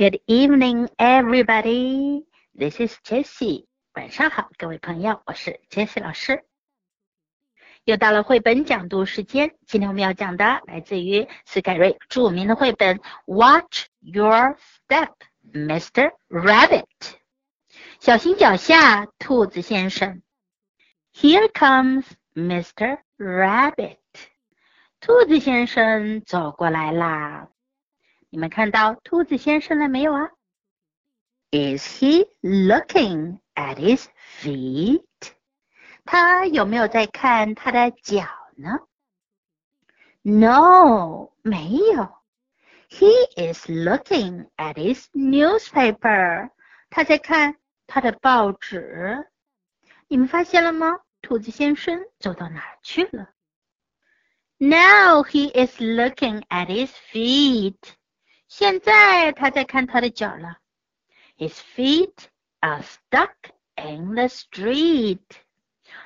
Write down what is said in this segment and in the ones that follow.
Good evening, everybody. This is Jessie. 晚上好，各位朋友，我是 Jessie 老师。又到了绘本讲读时间，今天我们要讲的来自于斯凯瑞著名的绘本《Watch Your Step, Mr. Rabbit》。小心脚下，兔子先生。Here comes Mr. Rabbit。兔子先生走过来啦。你们看到兔子先生了没有啊？Is he looking at his feet？他有没有在看他的脚呢？No，没有。He is looking at his newspaper。他在看他的报纸。你们发现了吗？兔子先生走到哪儿去了？Now he is looking at his feet。 现在他在看他的脚了。His feet are stuck in the street。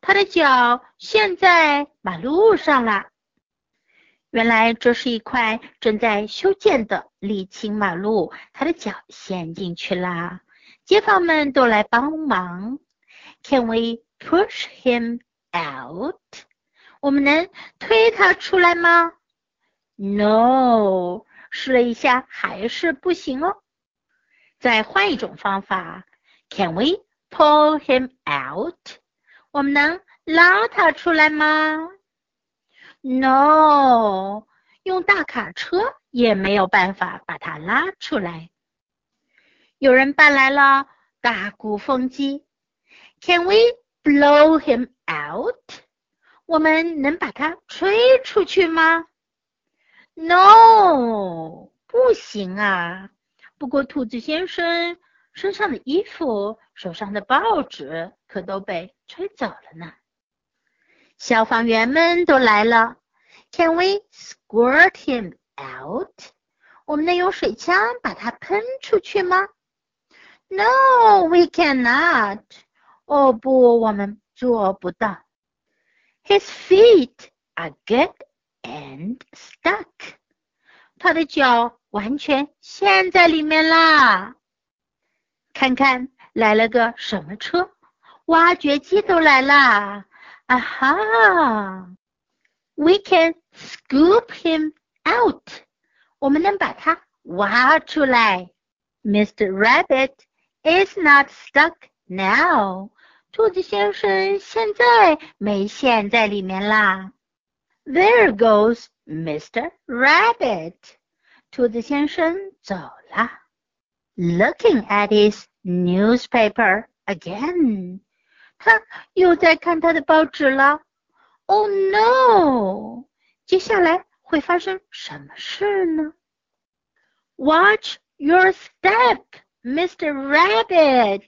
他的脚陷在马路上了。原来这是一块正在修建的沥青马路，他的脚陷进去啦。街坊们都来帮忙。Can we push him out？我们能推他出来吗？No。 试了一下，还是不行哦。再换一种方法，Can we pull him out？我们能拉他出来吗？No，用大卡车也没有办法把他拉出来。有人搬来了大鼓风机，Can we blow him out？我们能把他吹出去吗？No，不行啊！不过兔子先生身上的衣服、手上的报纸可都被吹走了呢。消防员们都来了，Can we squirt him out？我们能用水枪把它喷出去吗？No，we cannot。哦不，我们做不到。His feet are good. And stuck，他的脚完全陷在里面啦。看看来了个什么车？挖掘机都来啦！啊哈！We can scoop him out，我们能把它挖出来。Mr. Rabbit is not stuck now，兔子先生现在没陷在里面啦。There goes Mr. Rabbit. 兔子先生走了。Looking at his newspaper again. 他又在看他的报纸了。Oh no! 接下来会发生什么事呢？Watch your step, Mr. Rabbit.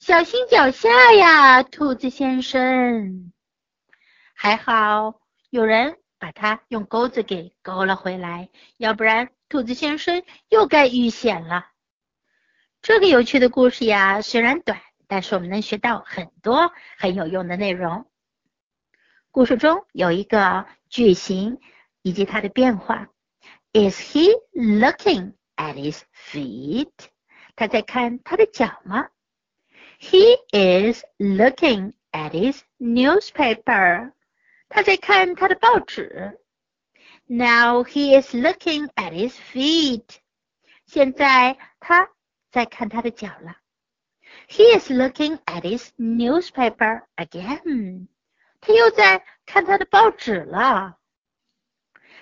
小心脚下呀，兔子先生。还好。 有人把它用钩子给勾了回来，要不然兔子先生又该遇险了。这个有趣的故事呀，虽然短，但是我们能学到很多很有用的内容。故事中有一个句型以及它的变化。Is he looking at his feet？他在看他的脚吗？He is looking at his newspaper。他在看他的报纸。Now he is looking at his feet。现在他在看他的脚了。He is looking at his newspaper again。他又在看他的报纸了。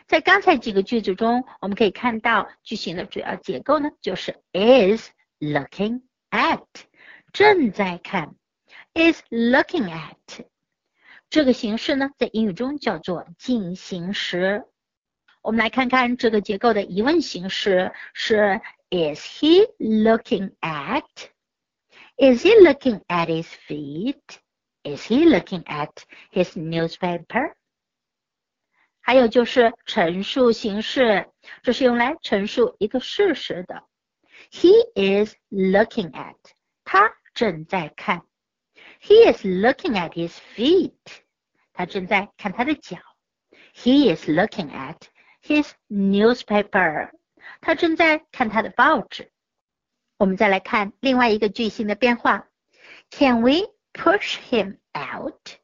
在刚才几个句子中，我们可以看到句型的主要结构呢，就是 is looking at，正在看，is looking at。 这个形式呢，在英语中叫做进行时。我们来看看这个结构的疑问形式是：Is he looking at? Is he looking at his feet? Is he looking at his newspaper? 还有就是陈述形式，这是用来陈述一个事实的。He is looking at，他正在看。He is looking at his feet. 他正在看他的脚。He is looking at his newspaper. 他正在看他的报纸。我们再来看另外一个句型的变化：Can we push him out？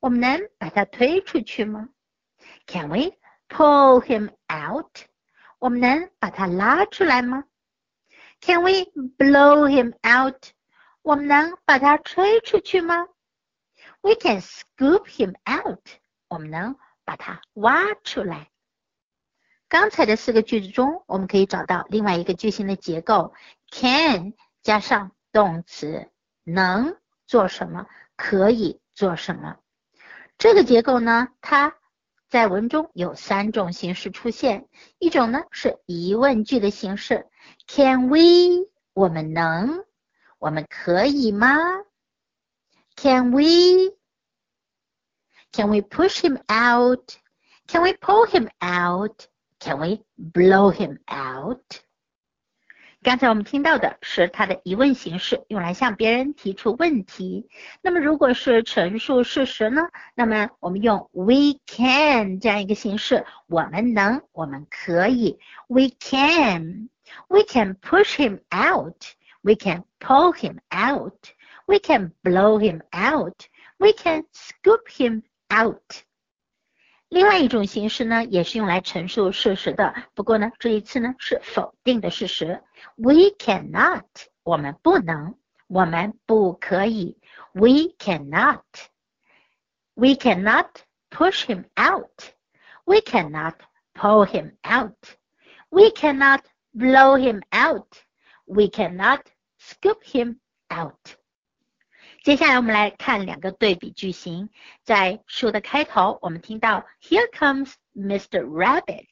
我们能把他推出去吗？Can we pull him out？我们能把他拉出来吗？Can we blow him out？ 我们能把它吹出去吗？We can scoop him out。我们能把它挖出来。刚才的四个句子中，我们可以找到另外一个句型的结构：can 加上动词，能做什么，可以做什么。这个结构呢，它在文中有三种形式出现。一种呢是疑问句的形式：Can we？我们能？我们可以吗？Can we? Can we push him out? Can we pull him out? Can we blow him out? 刚才我们听到的是它的疑问形式，用来向别人提出问题。那么如果是陈述事实呢？那么我们用 we can 这样一个形式，我们能，我们可以。We can, we can push him out. We can pull him out. We can blow him out. We can scoop him out. 另外一种形式呢，也是用来陈述事实的。不过呢，这一次呢是否定的事实。We cannot，我们不能，我们不可以。We cannot。We cannot push him out. We cannot pull him out. We cannot blow him out. We cannot scoop him out. 接下来我们来看两个对比句型。在书的开头，我们听到 Here comes Mr. Rabbit，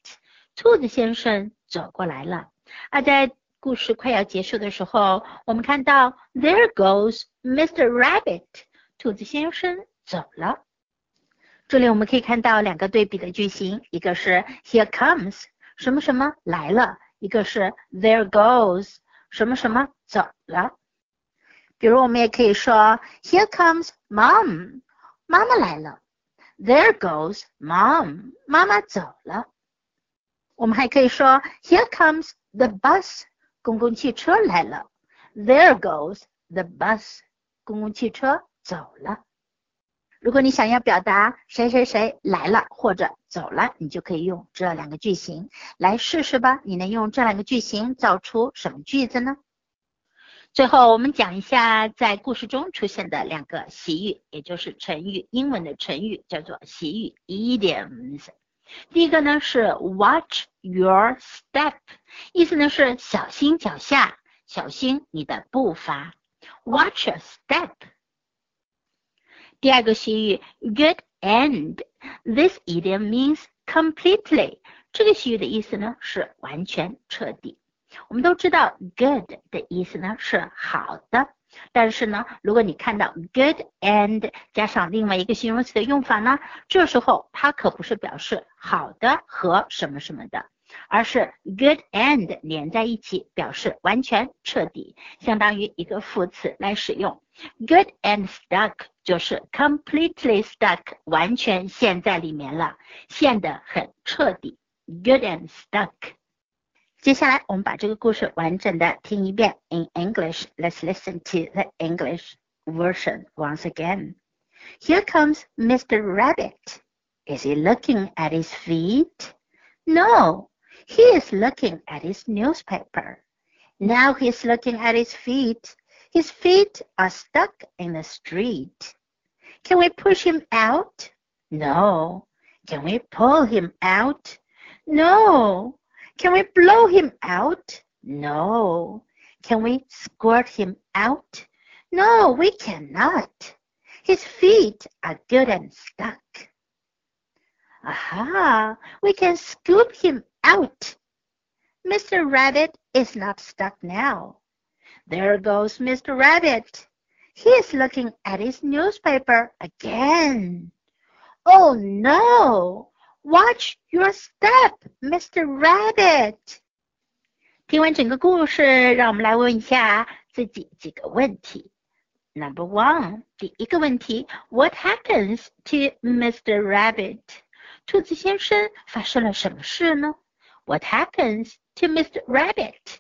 兔子先生走过来了。而在故事快要结束的时候，我们看到 There goes Mr. Rabbit，兔子先生走了。这里我们可以看到两个对比的句型，一个是 Here comes 什么什么来了，一个是 There goes 什么什么走了。比如我们也可以说，Here comes mom，妈妈来了。There goes mom，妈妈走了。我们还可以说，Here comes the bus，公共汽车来了。There goes the bus，公共汽车走了。如果你想要表达谁谁谁来了或者走了，你就可以用这两个句型来试试吧。你能用这两个句型造出什么句子呢？最后，我们讲一下在故事中出现的两个习语，也就是成语，英文的成语叫做习语 idioms。第一个呢是 watch your step，意思呢是小心脚下，小心你的步伐。watch step。第二个习语 good end This idiom means completely，这个习语的意思呢是完全彻底。我们都知道 good 的意思呢是好的，但是呢，如果你看到 good and 加上另外一个形容词的用法呢，这时候它可不是表示好的和什么什么的，而是 good and 连在一起表示完全彻底，相当于一个副词来使用。good and stuck 就是 completely stuck，完全陷在里面了，陷得很彻底。good and stuck。接下来，我们把这个故事完整的听一遍。In English, let's listen to the English version once again. Here comes Mr. Rabbit. Is he looking at his feet? No, he is looking at his newspaper. Now he's looking at his feet. His feet are stuck in the street. Can we push him out? No. Can we pull him out? No. Can we blow him out? No. Can we squirt him out? No, we cannot. His feet are good and stuck. Aha, we can scoop him out. Mr. Rabbit is not stuck now. There goes Mr. Rabbit. He is looking at his newspaper again. Oh no! Watch your step, Mr. Rabbit。听完整个故事，让我们来问一下自己几个问题。Number one，第一个问题，What happens to Mr. Rabbit？兔子先生发生了什么事呢？What happens to Mr. Rabbit.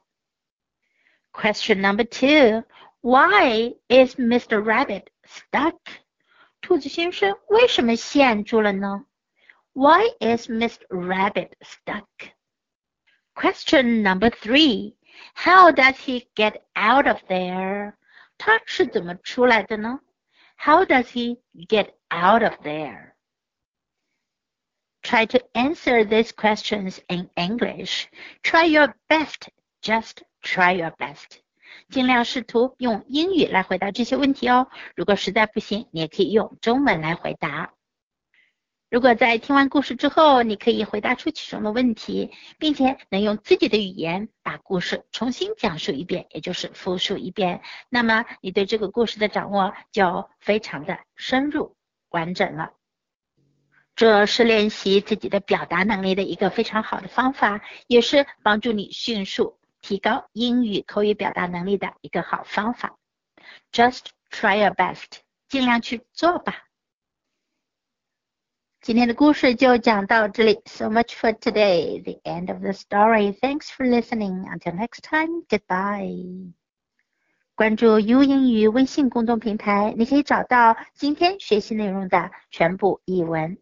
Question number two. Why is Mr. Rabbit stuck? 兔子先生为什么陷住了呢？Why is Mr. Rabbit stuck? Question number three. How does he get out of there? 他是怎么出来的呢？How does he get out of there? Try to answer these questions in English. Try your best. Just try your best. 尽量试图用英语来回答这些问题哦。如果实在不行，你也可以用中文来回答。如果在听完故事之后，你可以回答出其中的问题，并且能用自己的语言把故事重新讲述一遍，也就是复述一遍，那么你对这个故事的掌握就非常的深入完整了。这是练习自己的表达能力的一个非常好的方法，也是帮助你迅速提高英语口语表达能力的一个好方法。Just try your best，尽量去做吧。今天的故事就讲到这里。So much for today. The end of the story. Thanks for listening. Until next time. Goodbye. 关注 U 英语微信公众平台，你可以找到今天学习内容的全部译文。